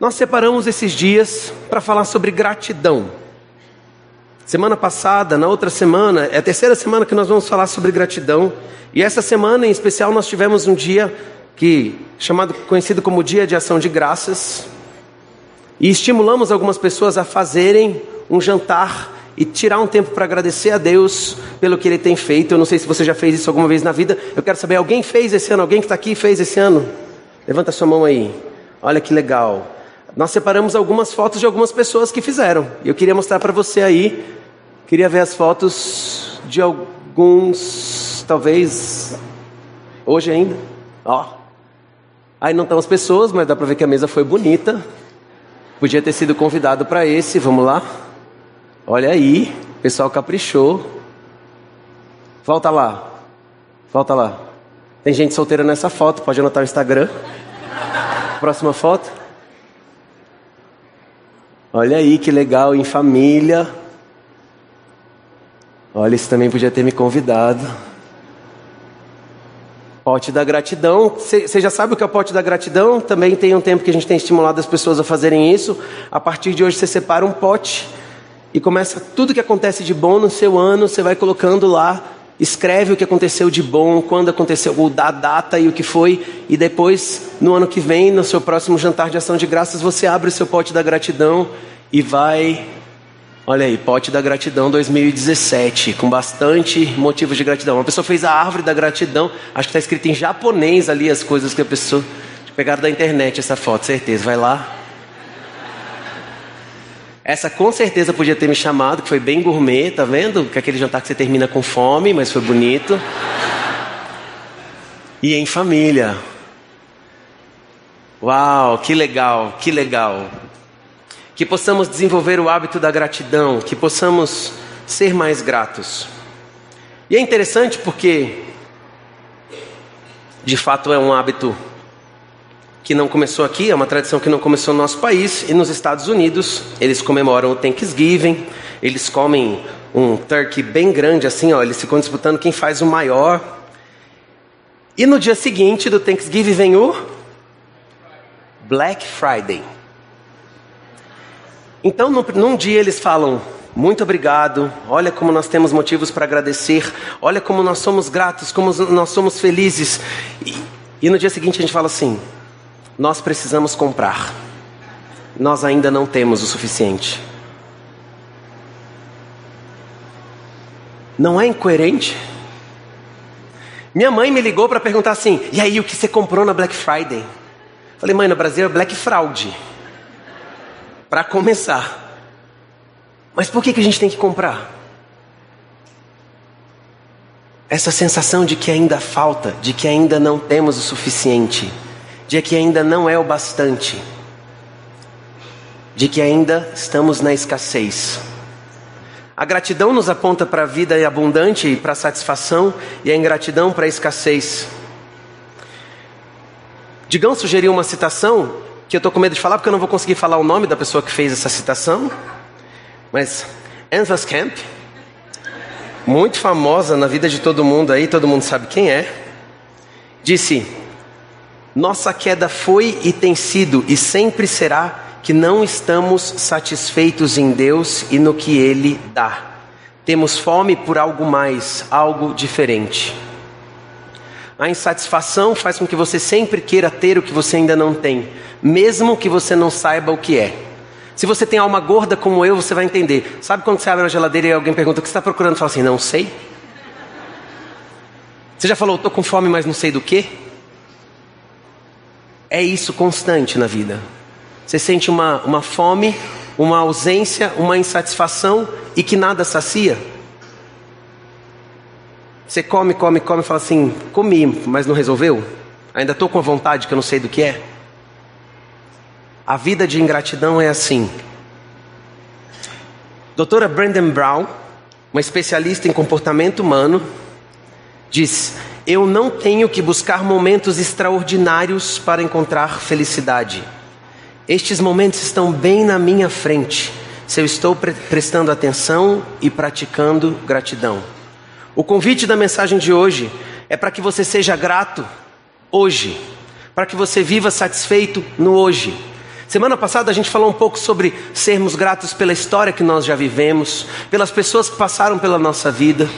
Nós separamos esses dias para falar sobre gratidão. Semana passada, na outra semana, é a terceira semana que nós vamos falar sobre gratidão. E essa semana em especial nós tivemos um dia que chamado conhecido como Dia de Ação de Graças. E estimulamos algumas pessoas a fazerem um jantar e tirar um tempo para agradecer a Deus pelo que Ele tem feito. Eu não sei se você já fez isso alguma vez na vida. Eu quero saber, alguém fez esse ano? Alguém que está aqui fez esse ano? Levanta sua mão aí. Olha que legal. Nós separamos algumas fotos de algumas pessoas que fizeram. Eu queria mostrar para você aí. Queria ver as fotos de alguns, talvez hoje ainda. Ó. Aí não estão as pessoas, mas dá para ver que a mesa foi bonita. Podia ter sido convidado para esse. Vamos lá. Olha aí, o pessoal caprichou. Volta lá. Volta lá. Tem gente solteira nessa foto, pode anotar o Instagram. Próxima foto. Olha aí que legal, em família. Olha, isso também podia ter me convidado. Pote da gratidão. Você já sabe o que é o pote da gratidão? Também tem um tempo que a gente tem estimulado as pessoas a fazerem isso. A partir de hoje você separa um pote e começa tudo que acontece de bom no seu ano, você vai colocando lá, escreve o que aconteceu de bom, quando aconteceu, o da data e o que foi, e depois, no ano que vem, no seu próximo jantar de ação de graças, você abre o seu pote da gratidão e vai. Olha aí, pote da gratidão 2017, com bastante motivos de gratidão. Uma pessoa fez a árvore da gratidão, acho que está escrito em japonês ali as coisas que a pessoa. Pegaram da internet essa foto, certeza. Vai lá, essa com certeza podia ter me chamado, que foi bem gourmet, tá vendo? Que aquele jantar que você termina com fome, mas foi bonito. E em família. Uau, que legal, que legal. Que possamos desenvolver o hábito da gratidão, que possamos ser mais gratos. E é interessante porque, de fato, é um hábito que não começou aqui, é uma tradição que não começou no nosso país, e nos Estados Unidos eles comemoram o Thanksgiving, eles comem um turkey bem grande assim, ó, eles ficam disputando quem faz o maior. E no dia seguinte do Thanksgiving vem o Black Friday. Então, num, num dia eles falam: muito obrigado, olha como nós temos motivos para agradecer, olha como nós somos gratos, como nós somos felizes. E, e no dia seguinte a gente fala assim: nós precisamos comprar. Nós ainda não temos o suficiente. Não é incoerente? Minha mãe me ligou para perguntar assim: e aí, o que você comprou na Black Friday? Falei, mãe, no Brasil é Black Fraud. Para começar. Mas por que, que a gente tem que comprar? Essa sensação de que ainda falta, de que ainda não temos o suficiente de que ainda não é o bastante, de que ainda estamos na escassez. A gratidão nos aponta para a vida abundante e para a satisfação, e a ingratidão para a escassez. Digão sugeriu uma citação que eu estou com medo de falar porque eu não vou conseguir falar o nome da pessoa que fez essa citação, mas Ansas Camp, muito famosa na vida de todo mundo aí, todo mundo sabe quem é, disse: nossa queda foi e tem sido e sempre será que não estamos satisfeitos em Deus e no que Ele dá. Temos fome por algo mais, algo diferente. A insatisfação faz com que você sempre queira ter o que você ainda não tem, mesmo que você não saiba o que é. Se você tem alma gorda como eu, você vai entender. Sabe quando você abre a geladeira e alguém pergunta o que você está procurando? Fala assim, não sei. Você já falou, estou com fome, mas não sei do que? É isso constante na vida. Você sente uma, uma fome, uma ausência, uma insatisfação e que nada sacia. Você come, come, come e fala assim: comi, mas não resolveu? Ainda estou com a vontade que eu não sei do que é? A vida de ingratidão é assim. Doutora Brandon Brown, uma especialista em comportamento humano, diz: eu não tenho que buscar momentos extraordinários para encontrar felicidade. Estes momentos estão bem na minha frente, se eu estou pre prestando atenção e praticando gratidão. O convite da mensagem de hoje é para que você seja grato hoje, para que você viva satisfeito no hoje. Semana passada a gente falou um pouco sobre sermos gratos pela história que nós já vivemos, pelas pessoas que passaram pela nossa vida,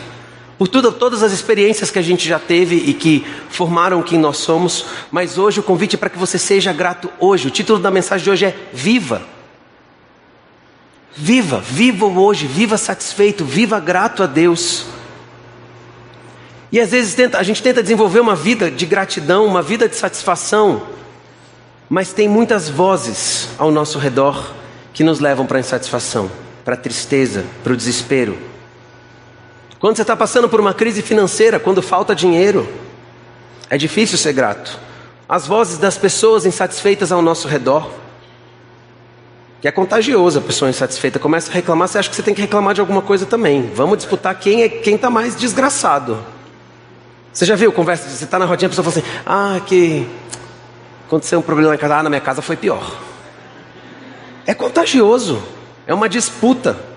por tudo, todas as experiências que a gente já teve e que formaram quem nós somos. Mas hoje o convite é para que você seja grato hoje. O título da mensagem de hoje é Viva. Viva, viva hoje, viva satisfeito, viva grato a Deus. E às vezes tenta, a gente tenta desenvolver uma vida de gratidão, uma vida de satisfação, mas tem muitas vozes ao nosso redor que nos levam para a insatisfação, para a tristeza, para o desespero. Quando você está passando por uma crise financeira, quando falta dinheiro, é difícil ser grato. As vozes das pessoas insatisfeitas ao nosso redor, que é contagioso a pessoa insatisfeita, começa a reclamar, você acha que você tem que reclamar de alguma coisa também. Vamos disputar quem é quem está mais desgraçado. Você já viu conversa? Você está na rodinha, a pessoa fala assim: Ah, que aconteceu um problema na casa, ah, na minha casa foi pior. É contagioso, é uma disputa.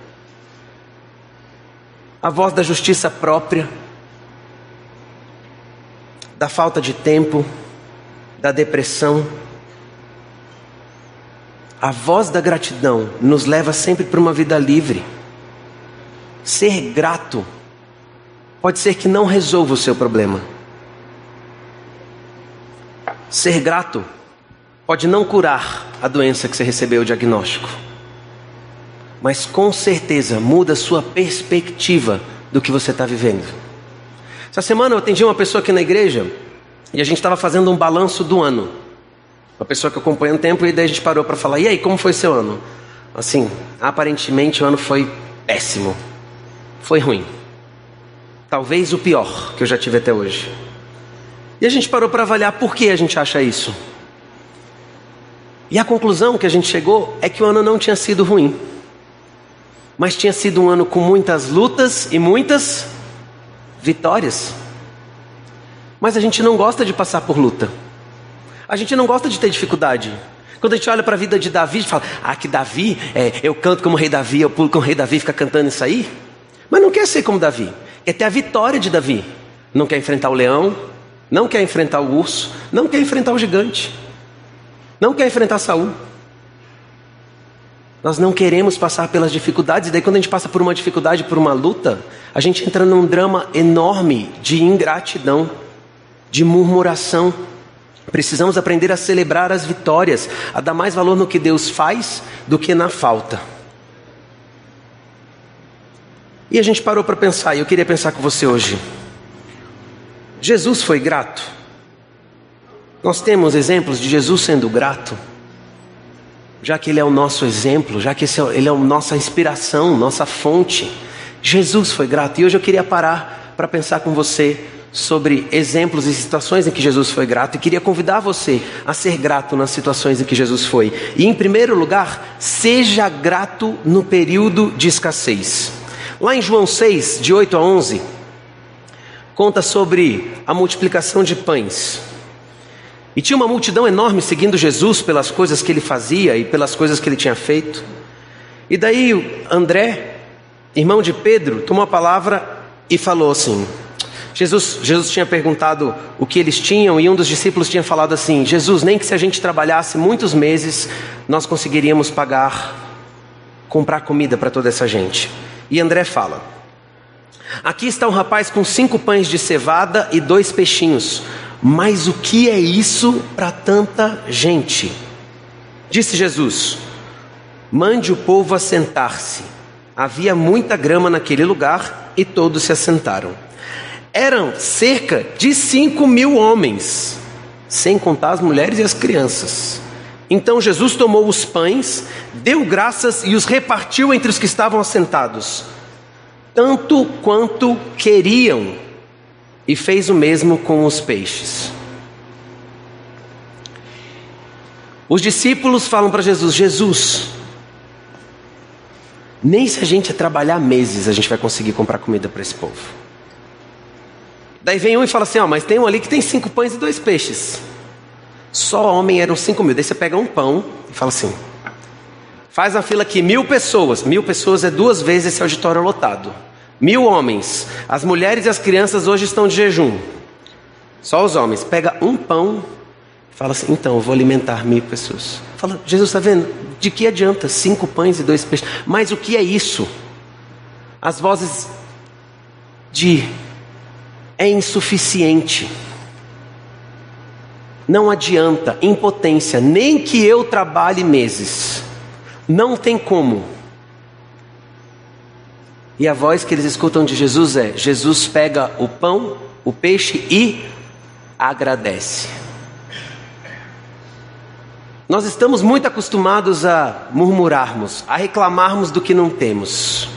A voz da justiça própria, da falta de tempo, da depressão. A voz da gratidão nos leva sempre para uma vida livre. Ser grato pode ser que não resolva o seu problema. Ser grato pode não curar a doença que você recebeu o diagnóstico, mas com certeza muda a sua perspectiva do que você está vivendo. Essa semana eu atendi uma pessoa aqui na igreja e a gente estava fazendo um balanço do ano. Uma pessoa que acompanha um tempo e daí a gente parou para falar: e aí, como foi seu ano? Assim, aparentemente o ano foi péssimo, foi ruim. Talvez o pior que eu já tive até hoje. E a gente parou para avaliar por que a gente acha isso. E a conclusão que a gente chegou é que o ano não tinha sido ruim, mas tinha sido um ano com muitas lutas e muitas vitórias. Mas a gente não gosta de passar por luta, a gente não gosta de ter dificuldade. Quando a gente olha para a vida de Davi, a gente fala: Ah, que Davi, é, eu canto como rei Davi, eu pulo como rei Davi, fica cantando isso aí. Mas não quer ser como Davi quer ter a vitória de Davi. Não quer enfrentar o leão, não quer enfrentar o urso, não quer enfrentar o gigante, não quer enfrentar Saul. Nós não queremos passar pelas dificuldades, e daí quando a gente passa por uma dificuldade, por uma luta, a gente entra num drama enorme de ingratidão, de murmuração. Precisamos aprender a celebrar as vitórias, a dar mais valor no que Deus faz do que na falta. E a gente parou para pensar, e eu queria pensar com você hoje. Jesus foi grato? Nós temos exemplos de Jesus sendo grato? Já que Ele é o nosso exemplo, já que é, Ele é a nossa inspiração, nossa fonte. Jesus foi grato. E hoje eu queria parar para pensar com você sobre exemplos e situações em que Jesus foi grato e queria convidar você a ser grato nas situações em que Jesus foi. E em primeiro lugar, seja grato no período de escassez. Lá em João 6, de 8 a 11, conta sobre a multiplicação de pães. E tinha uma multidão enorme seguindo Jesus pelas coisas que ele fazia e pelas coisas que ele tinha feito. E daí André, irmão de Pedro, tomou a palavra e falou assim: Jesus, Jesus tinha perguntado o que eles tinham e um dos discípulos tinha falado assim: Jesus, nem que se a gente trabalhasse muitos meses, nós conseguiríamos pagar, comprar comida para toda essa gente. E André fala: Aqui está um rapaz com cinco pães de cevada e dois peixinhos. Mas o que é isso para tanta gente? Disse Jesus: Mande o povo assentar-se. Havia muita grama naquele lugar e todos se assentaram. Eram cerca de cinco mil homens, sem contar as mulheres e as crianças. Então Jesus tomou os pães, deu graças e os repartiu entre os que estavam assentados, tanto quanto queriam, e fez o mesmo com os peixes. Os discípulos falam para Jesus: Jesus, nem se a gente trabalhar meses a gente vai conseguir comprar comida para esse povo. Daí vem um e fala assim: Ó, mas tem um ali que tem cinco pães e dois peixes. Só homem eram 5 mil. Daí você pega um pão e fala assim: faz a fila aqui, mil pessoas. Mil pessoas é duas vezes esse auditório lotado. Mil homens. As mulheres e as crianças hoje estão de jejum. Só os homens. Pega um pão Fala assim: então, eu vou alimentar mil pessoas. Fala, Jesus está vendo? De que adianta cinco pães e dois peixes? Mas o que é isso? As vozes de é insuficiente. Não adianta, impotência, nem que eu trabalhe meses. Não tem como. E a voz que eles escutam de Jesus é: Jesus pega o pão, o peixe e agradece. Nós estamos muito acostumados a murmurarmos, a reclamarmos do que não temos.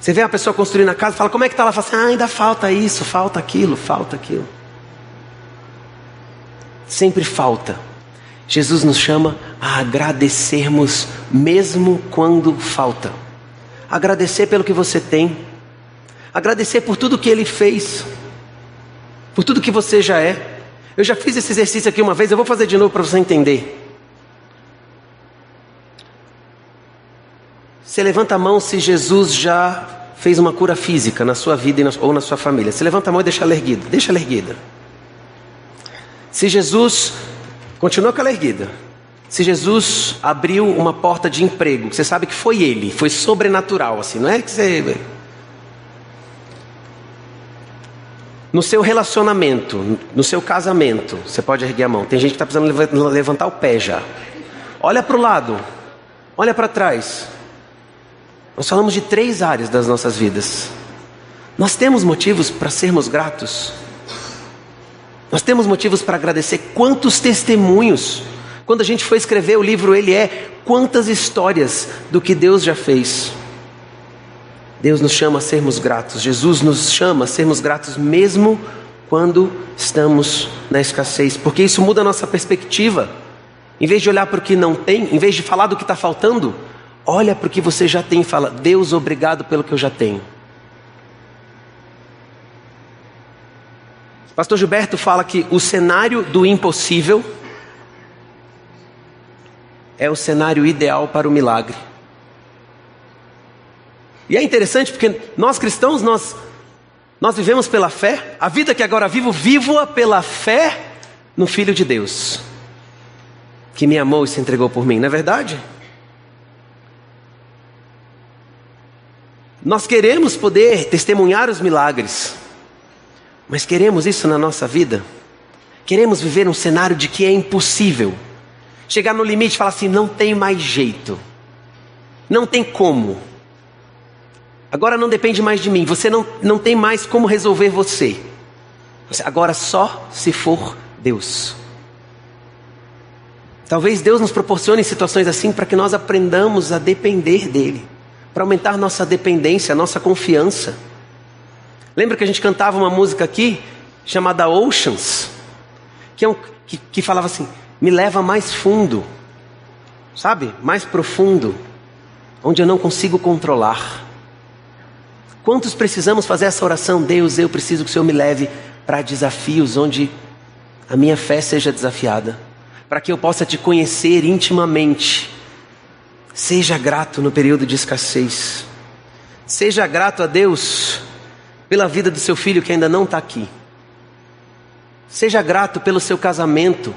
Você vê a pessoa construindo a casa, fala, como é que está lá? Fala assim, ah, ainda falta isso, falta aquilo, falta aquilo. Sempre falta. Jesus nos chama a agradecermos mesmo quando falta. Agradecer pelo que você tem. Agradecer por tudo que Ele fez. Por tudo que você já é. Eu já fiz esse exercício aqui uma vez, eu vou fazer de novo para você entender. Você levanta a mão se Jesus já fez uma cura física na sua vida ou na sua família. Você levanta a mão e deixa ela erguida. Deixa ela erguida. Se Jesus. Continua com ela erguida. Se Jesus abriu uma porta de emprego, você sabe que foi ele, foi sobrenatural, assim, não é que você. No seu relacionamento, no seu casamento, você pode erguer a mão. Tem gente que está precisando levantar o pé já. Olha para o lado, olha para trás. Nós falamos de três áreas das nossas vidas. Nós temos motivos para sermos gratos. Nós temos motivos para agradecer. Quantos testemunhos. Quando a gente foi escrever o livro, ele é quantas histórias do que Deus já fez. Deus nos chama a sermos gratos. Jesus nos chama a sermos gratos mesmo quando estamos na escassez, porque isso muda a nossa perspectiva. Em vez de olhar para o que não tem, em vez de falar do que está faltando, Olha para o que você já tem e fala: Deus, obrigado pelo que eu já tenho. Pastor Gilberto fala que o cenário do impossível é o cenário ideal para o milagre. E é interessante porque nós cristãos, nós, nós vivemos pela fé, a vida que agora vivo, vivo-a pela fé no Filho de Deus, que me amou e se entregou por mim, não é verdade? Nós queremos poder testemunhar os milagres, mas queremos isso na nossa vida? Queremos viver um cenário de que é impossível. Chegar no limite e falar assim: não tem mais jeito, não tem como. Agora não depende mais de mim, você não, não tem mais como resolver você. Agora só se for Deus. Talvez Deus nos proporcione situações assim para que nós aprendamos a depender dEle para aumentar nossa dependência, nossa confiança. Lembra que a gente cantava uma música aqui chamada Oceans, que, é um, que, que falava assim: me leva mais fundo, sabe? Mais profundo, onde eu não consigo controlar. Quantos precisamos fazer essa oração? Deus, eu preciso que o Senhor me leve para desafios onde a minha fé seja desafiada, para que eu possa te conhecer intimamente Seja grato no período de escassez. Seja grato a Deus pela vida do seu filho que ainda não está aqui. Seja grato pelo seu casamento,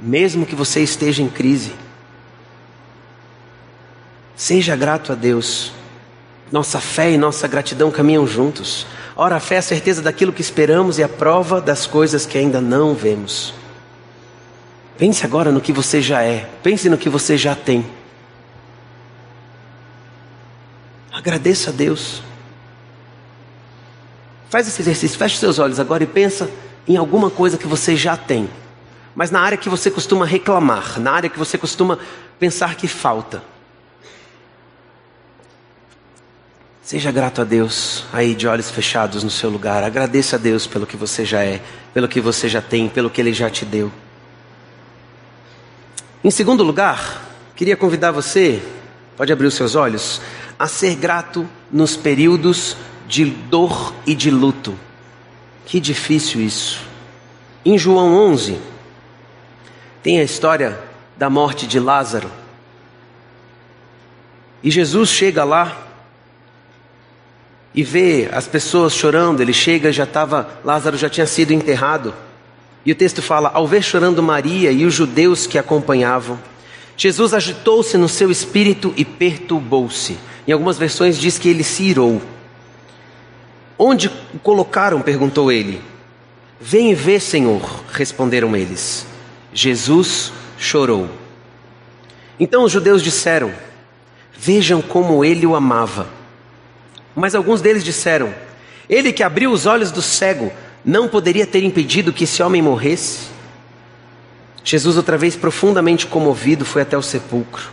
mesmo que você esteja em crise. Seja grato a Deus. Nossa fé e nossa gratidão caminham juntos. Ora, a fé é a certeza daquilo que esperamos e a prova das coisas que ainda não vemos. Pense agora no que você já é, pense no que você já tem. Agradeça a Deus. Faz esse exercício, feche seus olhos agora e pensa em alguma coisa que você já tem, mas na área que você costuma reclamar, na área que você costuma pensar que falta. Seja grato a Deus, aí de olhos fechados no seu lugar. Agradeça a Deus pelo que você já é, pelo que você já tem, pelo que Ele já te deu. Em segundo lugar, queria convidar você, pode abrir os seus olhos, a ser grato nos períodos de dor e de luto. Que difícil isso. Em João 11, tem a história da morte de Lázaro. E Jesus chega lá e vê as pessoas chorando. Ele chega, já estava, Lázaro já tinha sido enterrado. E o texto fala: ao ver chorando Maria e os judeus que acompanhavam, Jesus agitou-se no seu espírito e perturbou-se. Em algumas versões diz que ele se irou. Onde o colocaram? perguntou ele. Vem e vê, Senhor, responderam eles. Jesus chorou. Então os judeus disseram: Vejam como ele o amava. Mas alguns deles disseram: Ele que abriu os olhos do cego não poderia ter impedido que esse homem morresse? Jesus, outra vez profundamente comovido, foi até o sepulcro.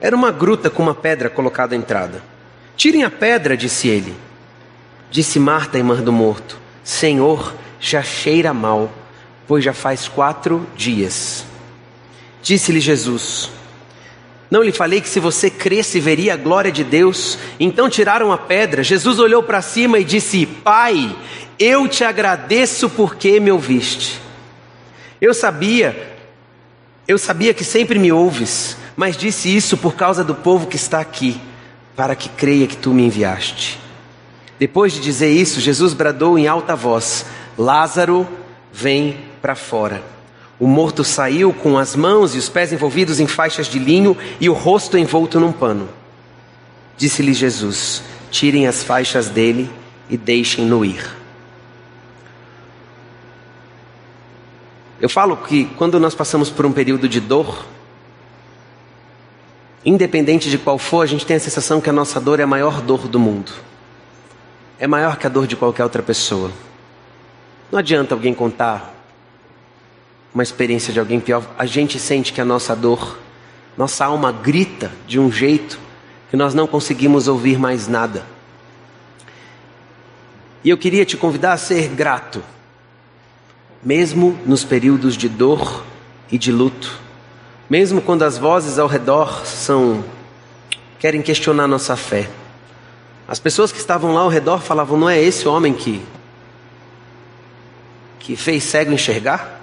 Era uma gruta com uma pedra colocada à entrada. Tirem a pedra, disse ele. Disse Marta, irmã do morto: Senhor, já cheira mal, pois já faz quatro dias. Disse-lhe Jesus: não lhe falei que se você cresce veria a glória de Deus? Então tiraram a pedra. Jesus olhou para cima e disse: Pai, eu te agradeço porque me ouviste. Eu sabia, eu sabia que sempre me ouves, mas disse isso por causa do povo que está aqui, para que creia que tu me enviaste. Depois de dizer isso, Jesus bradou em alta voz: Lázaro, vem para fora. O morto saiu com as mãos e os pés envolvidos em faixas de linho e o rosto envolto num pano. Disse-lhe Jesus: Tirem as faixas dele e deixem-no ir. Eu falo que quando nós passamos por um período de dor, independente de qual for, a gente tem a sensação que a nossa dor é a maior dor do mundo. É maior que a dor de qualquer outra pessoa. Não adianta alguém contar uma experiência de alguém pior, a gente sente que a nossa dor, nossa alma grita de um jeito que nós não conseguimos ouvir mais nada. E eu queria te convidar a ser grato, mesmo nos períodos de dor e de luto, mesmo quando as vozes ao redor são querem questionar nossa fé. As pessoas que estavam lá ao redor falavam: "Não é esse homem que que fez cego enxergar?"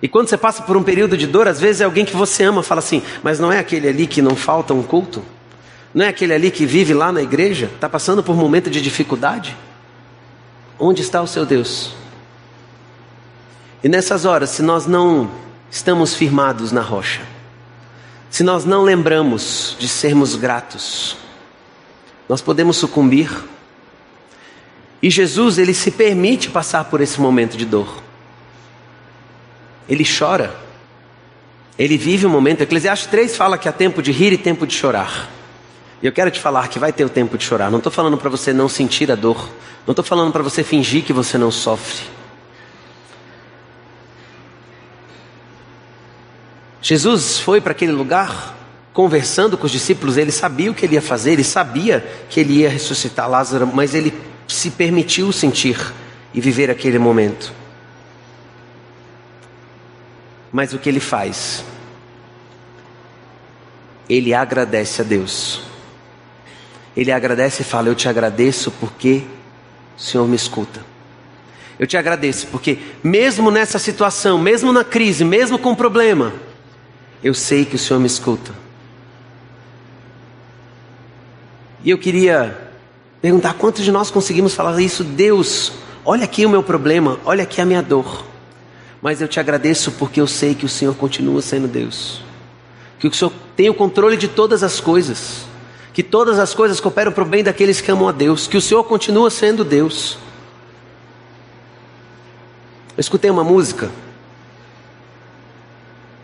E quando você passa por um período de dor, às vezes é alguém que você ama, fala assim, mas não é aquele ali que não falta um culto? Não é aquele ali que vive lá na igreja? Está passando por um momento de dificuldade? Onde está o seu Deus? E nessas horas, se nós não estamos firmados na rocha, se nós não lembramos de sermos gratos, nós podemos sucumbir. E Jesus, ele se permite passar por esse momento de dor. Ele chora. Ele vive um momento. Eclesiastes 3 fala que há tempo de rir e tempo de chorar. E eu quero te falar que vai ter o tempo de chorar. Não estou falando para você não sentir a dor. Não estou falando para você fingir que você não sofre. Jesus foi para aquele lugar conversando com os discípulos. Ele sabia o que ele ia fazer. Ele sabia que ele ia ressuscitar Lázaro. Mas ele se permitiu sentir e viver aquele momento. Mas o que ele faz? Ele agradece a Deus. Ele agradece e fala: Eu te agradeço porque o Senhor me escuta. Eu te agradeço porque, mesmo nessa situação, mesmo na crise, mesmo com problema, eu sei que o Senhor me escuta. E eu queria perguntar: quantos de nós conseguimos falar isso? Deus, olha aqui o meu problema, olha aqui a minha dor. Mas eu te agradeço porque eu sei que o Senhor continua sendo Deus. Que o Senhor tem o controle de todas as coisas. Que todas as coisas cooperam para o bem daqueles que amam a Deus. Que o Senhor continua sendo Deus. Eu escutei uma música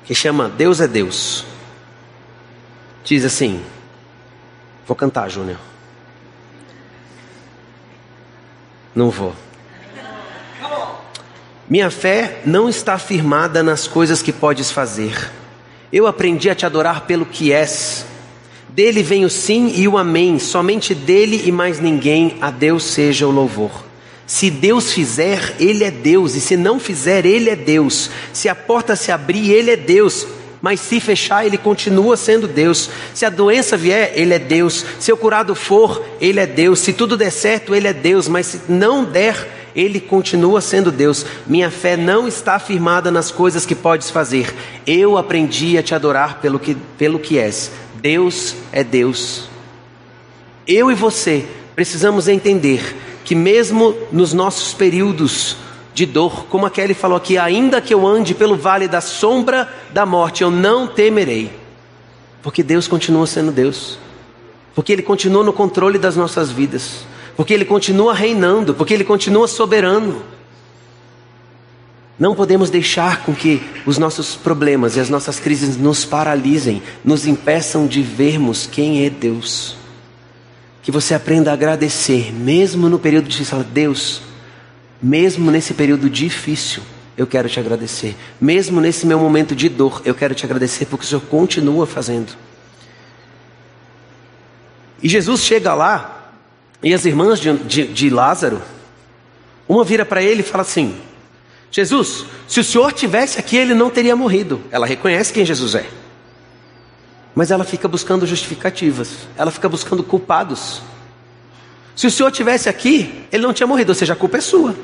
que chama Deus é Deus. Diz assim: Vou cantar, Júnior. Não vou. Minha fé não está firmada nas coisas que podes fazer. Eu aprendi a te adorar pelo que és. Dele vem o sim e o amém. Somente dele e mais ninguém a Deus seja o louvor. Se Deus fizer, Ele é Deus, e se não fizer, Ele é Deus. Se a porta se abrir, Ele é Deus, mas se fechar, Ele continua sendo Deus. Se a doença vier, Ele é Deus. Se o curado for, Ele é Deus. Se tudo der certo, Ele é Deus, mas se não der, ele continua sendo Deus. Minha fé não está firmada nas coisas que podes fazer. Eu aprendi a te adorar pelo que, pelo que és. Deus é Deus. Eu e você precisamos entender que, mesmo nos nossos períodos de dor, como a Kelly falou aqui, ainda que eu ande pelo vale da sombra da morte, eu não temerei, porque Deus continua sendo Deus, porque Ele continua no controle das nossas vidas, porque Ele continua reinando, porque Ele continua soberano. Não podemos deixar com que os nossos problemas e as nossas crises nos paralisem, nos impeçam de vermos quem é Deus. Que você aprenda a agradecer, mesmo no período difícil. Deus, mesmo nesse período difícil, eu quero te agradecer. Mesmo nesse meu momento de dor, eu quero te agradecer porque o Senhor continua fazendo. E Jesus chega lá, e as irmãs de, de, de Lázaro, uma vira para ele e fala assim: Jesus, se o Senhor tivesse aqui, ele não teria morrido. Ela reconhece quem Jesus é. Mas ela fica buscando justificativas, ela fica buscando culpados. Se o Senhor tivesse aqui, ele não tinha morrido, ou seja, a culpa é sua.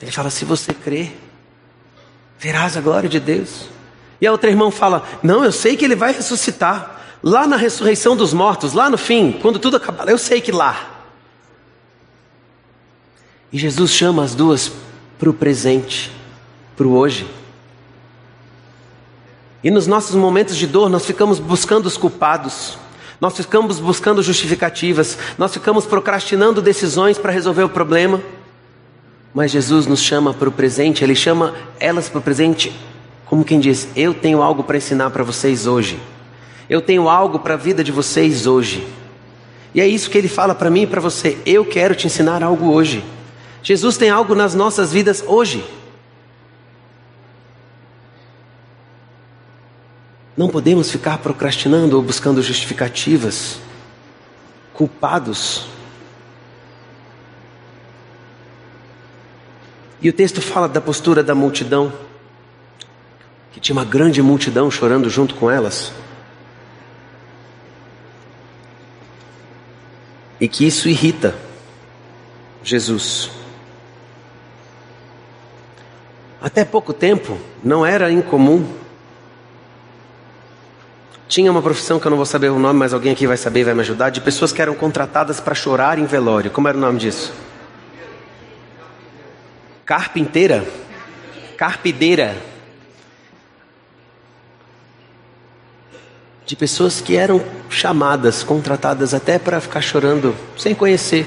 Ele fala: se você crer, verás a glória de Deus. E a outra irmã fala: não, eu sei que ele vai ressuscitar. Lá na ressurreição dos mortos, lá no fim, quando tudo acabar, eu sei que lá. E Jesus chama as duas para o presente, para o hoje. E nos nossos momentos de dor, nós ficamos buscando os culpados, nós ficamos buscando justificativas, nós ficamos procrastinando decisões para resolver o problema. Mas Jesus nos chama para o presente, Ele chama elas para o presente, como quem diz: Eu tenho algo para ensinar para vocês hoje, eu tenho algo para a vida de vocês hoje. E é isso que Ele fala para mim e para você: Eu quero te ensinar algo hoje. Jesus tem algo nas nossas vidas hoje. Não podemos ficar procrastinando ou buscando justificativas, culpados. E o texto fala da postura da multidão, que tinha uma grande multidão chorando junto com elas. E que isso irrita Jesus. Até pouco tempo não era incomum. Tinha uma profissão que eu não vou saber o nome, mas alguém aqui vai saber e vai me ajudar, de pessoas que eram contratadas para chorar em velório. Como era o nome disso? Carpinteira? Carpideira. De pessoas que eram chamadas, contratadas até para ficar chorando sem conhecer.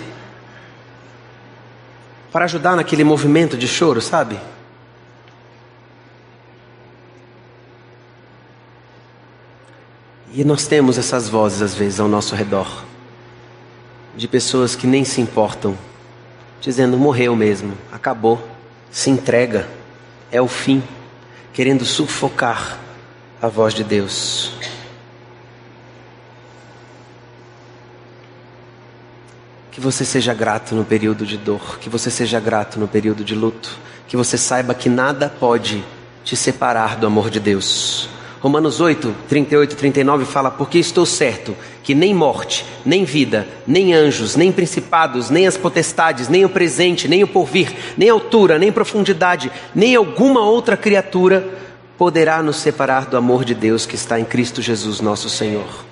Para ajudar naquele movimento de choro, sabe? E nós temos essas vozes às vezes ao nosso redor, de pessoas que nem se importam, dizendo: morreu mesmo, acabou, se entrega, é o fim, querendo sufocar a voz de Deus. Que você seja grato no período de dor, que você seja grato no período de luto, que você saiba que nada pode te separar do amor de Deus. Romanos 8, 38 e 39 fala: Porque estou certo que nem morte, nem vida, nem anjos, nem principados, nem as potestades, nem o presente, nem o porvir, nem altura, nem profundidade, nem alguma outra criatura poderá nos separar do amor de Deus que está em Cristo Jesus, nosso Senhor.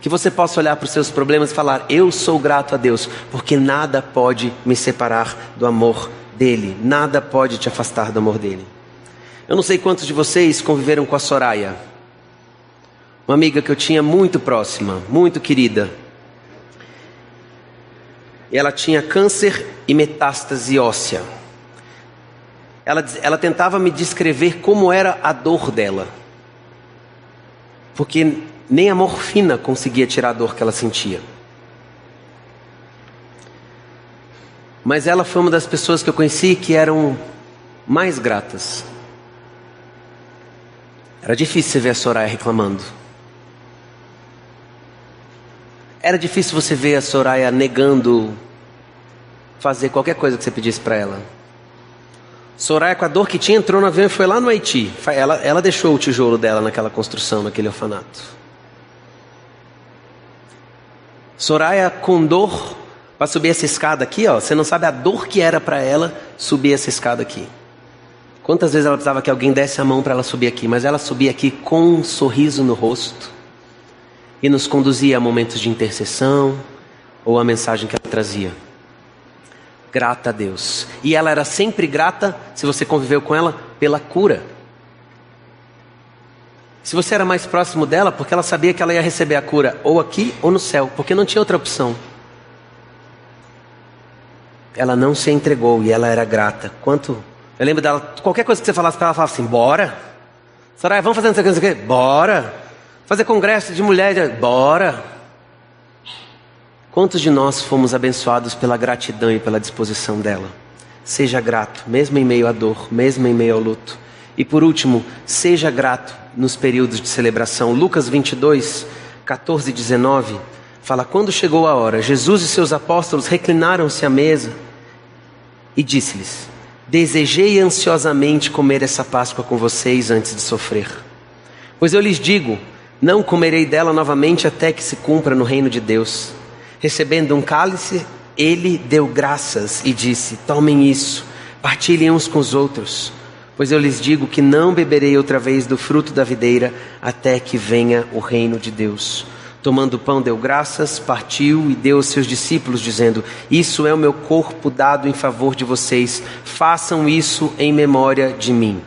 Que você possa olhar para os seus problemas e falar: Eu sou grato a Deus, porque nada pode me separar do amor dEle, nada pode te afastar do amor dEle. Eu não sei quantos de vocês conviveram com a Soraya uma amiga que eu tinha muito próxima, muito querida. Ela tinha câncer e metástase óssea. Ela, ela tentava me descrever como era a dor dela. Porque nem a morfina conseguia tirar a dor que ela sentia. Mas ela foi uma das pessoas que eu conheci que eram mais gratas. Era difícil você ver a Soraya reclamando. Era difícil você ver a Soraya negando fazer qualquer coisa que você pedisse para ela. Soraya, com a dor que tinha, entrou no avião e foi lá no Haiti. Ela, ela deixou o tijolo dela naquela construção, naquele orfanato. Soraya, com dor, para subir essa escada aqui, ó, você não sabe a dor que era para ela subir essa escada aqui. Quantas vezes ela precisava que alguém desse a mão para ela subir aqui, mas ela subia aqui com um sorriso no rosto e nos conduzia a momentos de intercessão, ou a mensagem que ela trazia? Grata a Deus. E ela era sempre grata, se você conviveu com ela, pela cura. Se você era mais próximo dela, porque ela sabia que ela ia receber a cura ou aqui ou no céu, porque não tinha outra opção. Ela não se entregou e ela era grata. Quanto. Eu lembro dela, qualquer coisa que você falasse para ela, ela falava assim: bora. Soraya, vamos fazer não sei o que, bora. Fazer congresso de mulheres, bora. Quantos de nós fomos abençoados pela gratidão e pela disposição dela? Seja grato, mesmo em meio à dor, mesmo em meio ao luto. E por último, seja grato nos períodos de celebração. Lucas 22, 14 e 19 fala: Quando chegou a hora, Jesus e seus apóstolos reclinaram-se à mesa e disse-lhes: Desejei ansiosamente comer essa Páscoa com vocês antes de sofrer. Pois eu lhes digo: não comerei dela novamente até que se cumpra no reino de Deus. Recebendo um cálice, ele deu graças e disse: Tomem isso, partilhem uns com os outros Pois eu lhes digo que não beberei outra vez do fruto da videira até que venha o reino de Deus. Tomando o pão, deu graças, partiu e deu aos seus discípulos, dizendo: Isso é o meu corpo dado em favor de vocês, façam isso em memória de mim.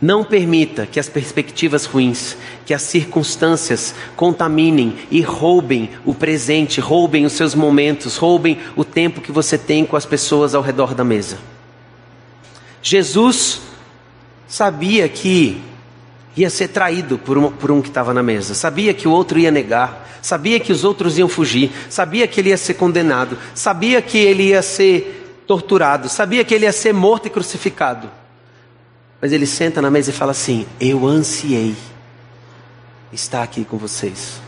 Não permita que as perspectivas ruins, que as circunstâncias contaminem e roubem o presente, roubem os seus momentos, roubem o tempo que você tem com as pessoas ao redor da mesa. Jesus sabia que ia ser traído por um, por um que estava na mesa, sabia que o outro ia negar, sabia que os outros iam fugir, sabia que ele ia ser condenado, sabia que ele ia ser torturado, sabia que ele ia ser morto e crucificado. Mas ele senta na mesa e fala assim: Eu ansiei estar aqui com vocês.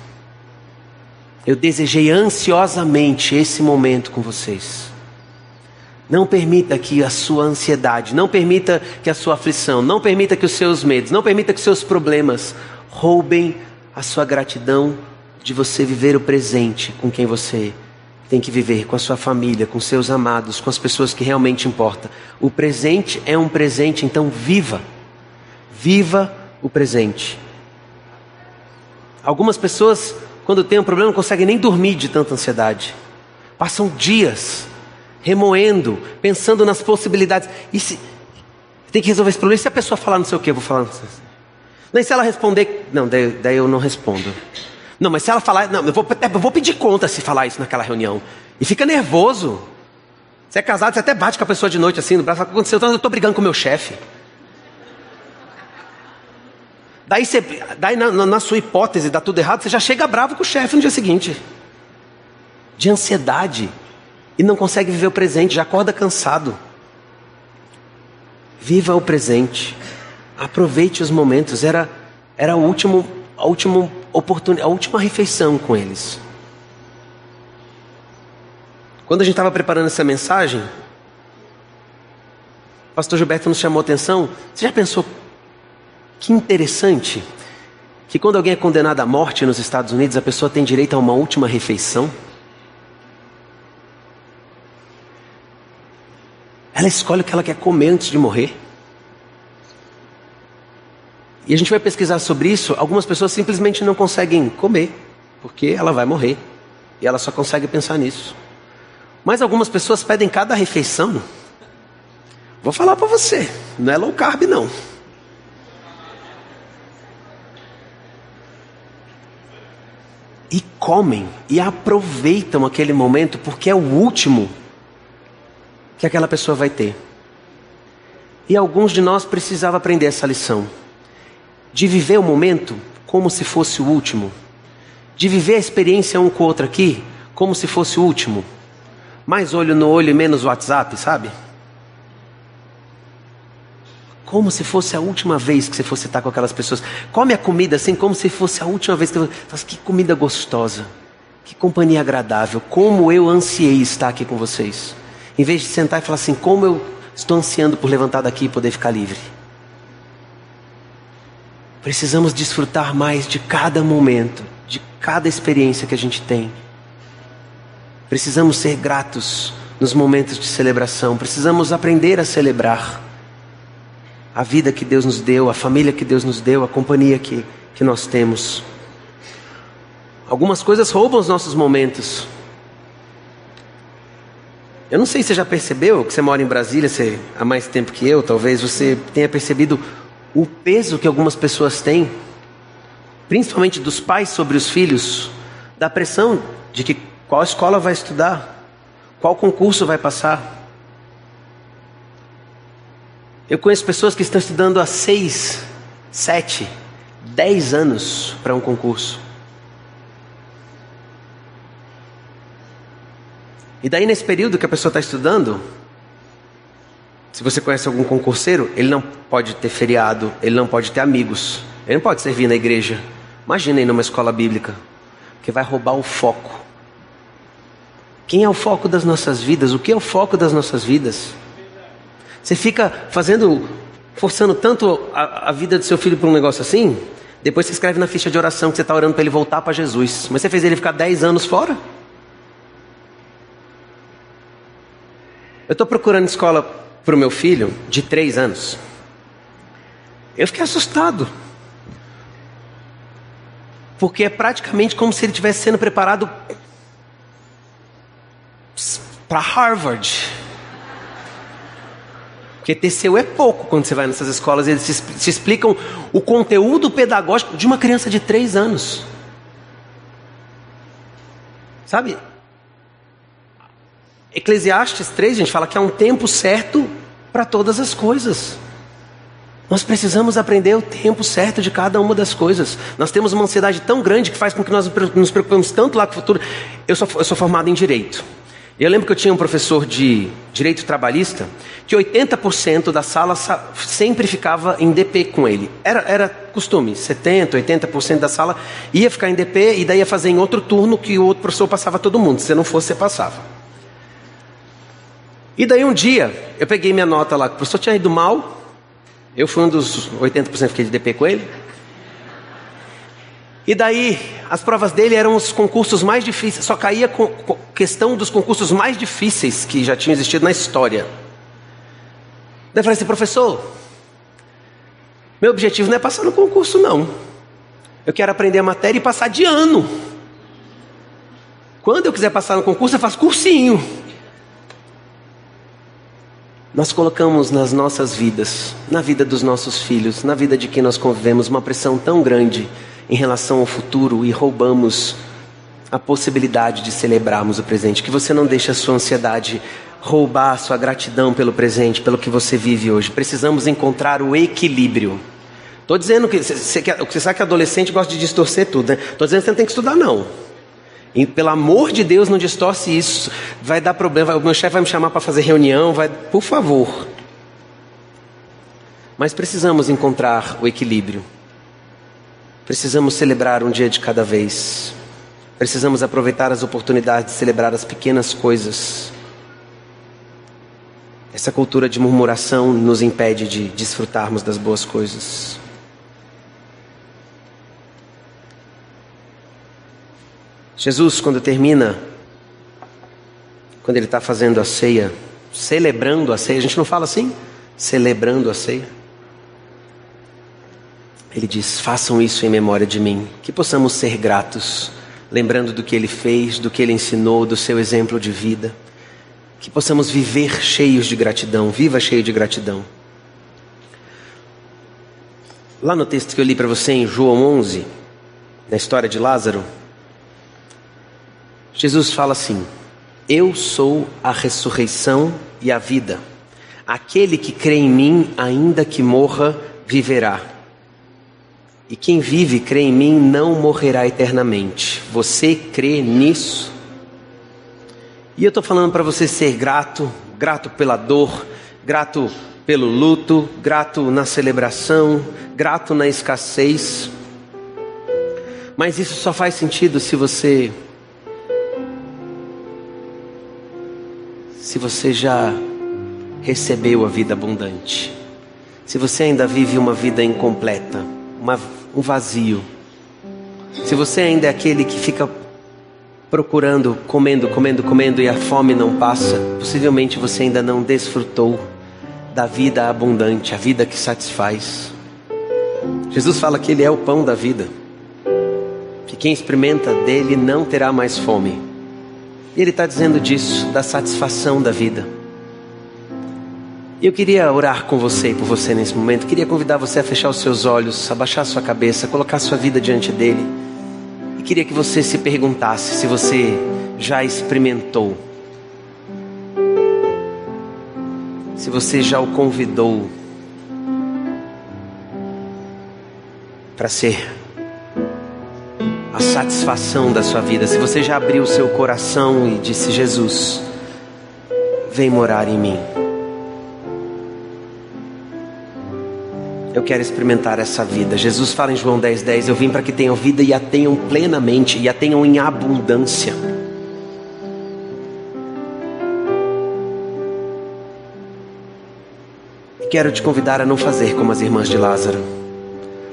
Eu desejei ansiosamente esse momento com vocês. Não permita que a sua ansiedade, não permita que a sua aflição, não permita que os seus medos, não permita que os seus problemas roubem a sua gratidão de você viver o presente com quem você tem que viver, com a sua família, com seus amados, com as pessoas que realmente importam. O presente é um presente, então viva. Viva o presente. Algumas pessoas, quando tem um problema, não conseguem nem dormir de tanta ansiedade. Passam dias remoendo, pensando nas possibilidades. E se tem que resolver esse problema? E se a pessoa falar não sei o que, eu vou falar. Não, sei. não e se ela responder, não, daí, daí, eu não respondo. Não, mas se ela falar, não, eu vou, eu vou pedir conta se falar isso naquela reunião. E fica nervoso. Você é casado, você até bate com a pessoa de noite assim no braço, o que aconteceu? Eu estou brigando com o meu chefe. Daí, você, daí na, na, sua hipótese dá tudo errado, você já chega bravo com o chefe no dia seguinte. De ansiedade e não consegue viver o presente, já acorda cansado. Viva o presente. Aproveite os momentos. Era, era a, último, a, última a última refeição com eles. Quando a gente estava preparando essa mensagem, o pastor Gilberto nos chamou a atenção. Você já pensou que interessante que quando alguém é condenado à morte nos Estados Unidos, a pessoa tem direito a uma última refeição? Ela escolhe o que ela quer comer antes de morrer. E a gente vai pesquisar sobre isso. Algumas pessoas simplesmente não conseguem comer, porque ela vai morrer. E ela só consegue pensar nisso. Mas algumas pessoas pedem cada refeição. Vou falar para você, não é low carb não. E comem e aproveitam aquele momento porque é o último que aquela pessoa vai ter. E alguns de nós precisavam aprender essa lição. De viver o momento como se fosse o último. De viver a experiência um com o outro aqui como se fosse o último. Mais olho no olho e menos WhatsApp, sabe? Como se fosse a última vez que você fosse estar com aquelas pessoas. Come a comida assim, como se fosse a última vez que você. Que comida gostosa. Que companhia agradável. Como eu ansiei estar aqui com vocês. Em vez de sentar e falar assim: como eu estou ansiando por levantar daqui e poder ficar livre. Precisamos desfrutar mais de cada momento, de cada experiência que a gente tem. Precisamos ser gratos nos momentos de celebração. Precisamos aprender a celebrar a vida que Deus nos deu, a família que Deus nos deu, a companhia que, que nós temos. Algumas coisas roubam os nossos momentos. Eu não sei se você já percebeu que você mora em Brasília você, há mais tempo que eu, talvez você tenha percebido o peso que algumas pessoas têm, principalmente dos pais sobre os filhos, da pressão de que qual escola vai estudar, qual concurso vai passar. Eu conheço pessoas que estão estudando há seis, sete, dez anos para um concurso. E daí, nesse período que a pessoa está estudando, se você conhece algum concurseiro, ele não pode ter feriado, ele não pode ter amigos, ele não pode servir na igreja. Imagina aí numa escola bíblica, que vai roubar o foco. Quem é o foco das nossas vidas? O que é o foco das nossas vidas? Você fica fazendo, forçando tanto a, a vida do seu filho para um negócio assim, depois você escreve na ficha de oração que você está orando para ele voltar para Jesus. Mas você fez ele ficar 10 anos fora? Eu estou procurando escola para o meu filho de três anos. Eu fiquei assustado. Porque é praticamente como se ele estivesse sendo preparado para Harvard. Porque TCU é pouco quando você vai nessas escolas, eles se, explicam o conteúdo pedagógico de uma criança de três anos. Sabe? Eclesiastes 3, a gente fala que há um tempo certo para todas as coisas. Nós precisamos aprender o tempo certo de cada uma das coisas. Nós temos uma ansiedade tão grande que faz com que nós nos preocupemos tanto lá com o futuro. Eu sou, eu sou formado em Direito. Eu lembro que eu tinha um professor de Direito Trabalhista que 80% da sala sempre ficava em DP com ele. Era, era costume, 70%, 80% da sala ia ficar em DP e daí ia fazer em outro turno que o outro professor passava todo mundo. Se não fosse, você passava. E daí um dia, eu peguei minha nota lá, o professor tinha ido mal, eu fui um dos 80% que fiquei de DP com ele. E daí, as provas dele eram os concursos mais difíceis, só caía com, com questão dos concursos mais difíceis que já tinham existido na história. Daí eu falei assim, professor, meu objetivo não é passar no concurso, não. Eu quero aprender a matéria e passar de ano. Quando eu quiser passar no concurso, eu faço cursinho. Nós colocamos nas nossas vidas, na vida dos nossos filhos, na vida de quem nós convivemos, uma pressão tão grande em relação ao futuro e roubamos a possibilidade de celebrarmos o presente. Que você não deixe a sua ansiedade roubar a sua gratidão pelo presente, pelo que você vive hoje. Precisamos encontrar o equilíbrio. Estou dizendo que você, sabe que adolescente gosta de distorcer tudo, né? Estou dizendo que você não tem que estudar, não. E, pelo amor de Deus, não distorce isso. Vai dar problema. O meu chefe vai me chamar para fazer reunião. Vai, por favor. Mas precisamos encontrar o equilíbrio. Precisamos celebrar um dia de cada vez. Precisamos aproveitar as oportunidades de celebrar as pequenas coisas. Essa cultura de murmuração nos impede de desfrutarmos das boas coisas. Jesus, quando termina, quando ele está fazendo a ceia, celebrando a ceia, a gente não fala assim? Celebrando a ceia. Ele diz: façam isso em memória de mim, que possamos ser gratos, lembrando do que ele fez, do que ele ensinou, do seu exemplo de vida, que possamos viver cheios de gratidão, viva cheio de gratidão. Lá no texto que eu li para você em João 11, na história de Lázaro, Jesus fala assim: Eu sou a ressurreição e a vida. Aquele que crê em mim, ainda que morra, viverá. E quem vive, crê em mim, não morrerá eternamente. Você crê nisso? E eu estou falando para você ser grato, grato pela dor, grato pelo luto, grato na celebração, grato na escassez. Mas isso só faz sentido se você se você já recebeu a vida abundante, se você ainda vive uma vida incompleta, uma, um vazio, se você ainda é aquele que fica procurando, comendo, comendo, comendo e a fome não passa, possivelmente você ainda não desfrutou da vida abundante, a vida que satisfaz. Jesus fala que Ele é o pão da vida, que quem experimenta dele não terá mais fome. Ele está dizendo disso, da satisfação da vida. Eu queria orar com você e por você nesse momento. Queria convidar você a fechar os seus olhos, abaixar sua cabeça, colocar sua vida diante dele. E queria que você se perguntasse se você já experimentou. Se você já o convidou para ser a satisfação da sua vida. Se você já abriu o seu coração e disse: Jesus, vem morar em mim. Eu quero experimentar essa vida. Jesus fala em João 10,10: 10, Eu vim para que tenham vida e a tenham plenamente, e a tenham em abundância. Quero te convidar a não fazer como as irmãs de Lázaro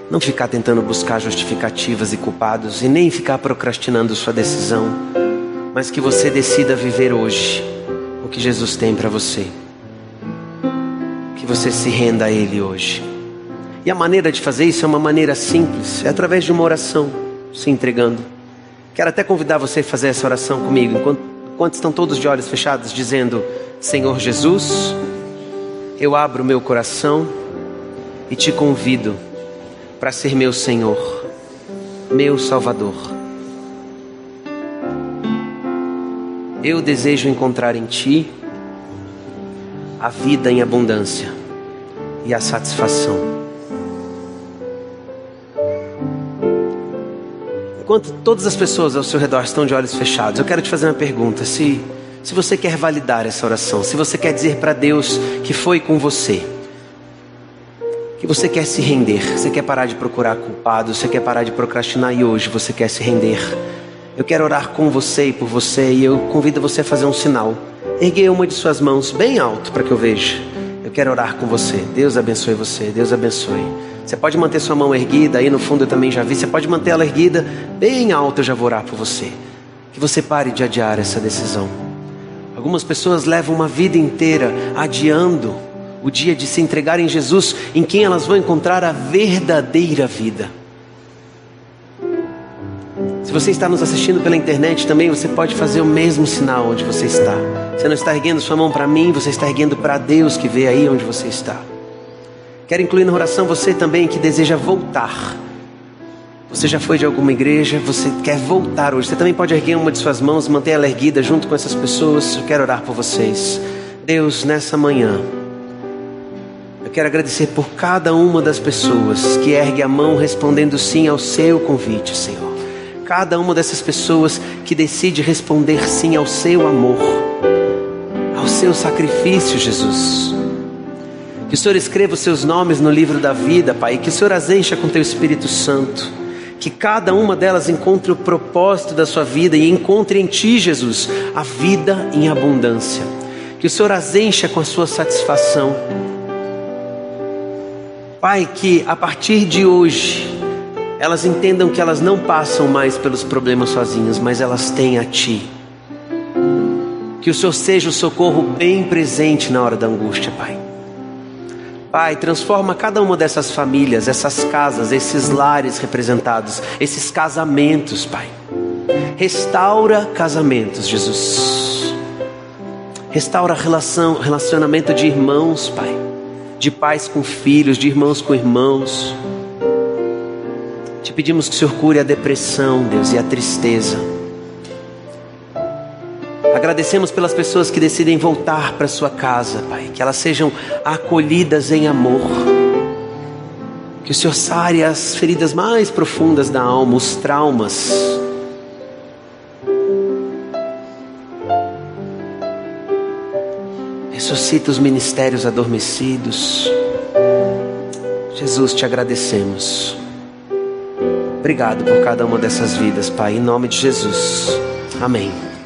não ficar tentando buscar justificativas e culpados e nem ficar procrastinando sua decisão, mas que você decida viver hoje o que Jesus tem para você. Que você se renda a Ele hoje. E a maneira de fazer isso é uma maneira simples, é através de uma oração, se entregando. Quero até convidar você a fazer essa oração comigo, enquanto, enquanto estão todos de olhos fechados, dizendo: Senhor Jesus, eu abro meu coração e te convido para ser meu Senhor, meu Salvador. Eu desejo encontrar em Ti a vida em abundância e a satisfação. Enquanto todas as pessoas ao seu redor estão de olhos fechados, eu quero te fazer uma pergunta: se, se você quer validar essa oração, se você quer dizer para Deus que foi com você, que você quer se render, você quer parar de procurar culpados, você quer parar de procrastinar e hoje você quer se render. Eu quero orar com você e por você e eu convido você a fazer um sinal. Ergue uma de suas mãos bem alto para que eu veja. Eu quero orar com você. Deus abençoe você. Deus abençoe. Você pode manter sua mão erguida, aí no fundo eu também já vi. Você pode manter ela erguida bem alto, eu já vou orar por você. Que você pare de adiar essa decisão. Algumas pessoas levam uma vida inteira adiando o dia de se entregar em Jesus, em quem elas vão encontrar a verdadeira vida. Se você está nos assistindo pela internet também, você pode fazer o mesmo sinal onde você está. Você não está erguendo sua mão para mim, você está erguendo para Deus que vê aí onde você está. Quero incluir na oração você também que deseja voltar. Você já foi de alguma igreja, você quer voltar hoje. Você também pode erguer uma de suas mãos, manter ela erguida junto com essas pessoas. Eu quero orar por vocês. Deus, nessa manhã. Eu quero agradecer por cada uma das pessoas que ergue a mão respondendo sim ao seu convite, Senhor. Cada uma dessas pessoas que decide responder sim ao seu amor, ao seu sacrifício, Jesus. Que o Senhor escreva os seus nomes no livro da vida, Pai, que o Senhor as encha com teu Espírito Santo. Que cada uma delas encontre o propósito da sua vida e encontre em Ti, Jesus, a vida em abundância. Que o Senhor as encha com a sua satisfação Pai, que a partir de hoje elas entendam que elas não passam mais pelos problemas sozinhas, mas elas têm a Ti. Que o Senhor seja o socorro bem presente na hora da angústia, Pai. Pai, transforma cada uma dessas famílias, essas casas, esses lares representados, esses casamentos, Pai. Restaura casamentos, Jesus. Restaura relação, relacionamento de irmãos, Pai de pais com filhos, de irmãos com irmãos. Te pedimos que o Senhor cure a depressão, Deus, e a tristeza. Agradecemos pelas pessoas que decidem voltar para sua casa, Pai, que elas sejam acolhidas em amor. Que o Senhor sare as feridas mais profundas da alma, os traumas ressuscita os ministérios adormecidos. Jesus, te agradecemos. Obrigado por cada uma dessas vidas, Pai, em nome de Jesus. Amém.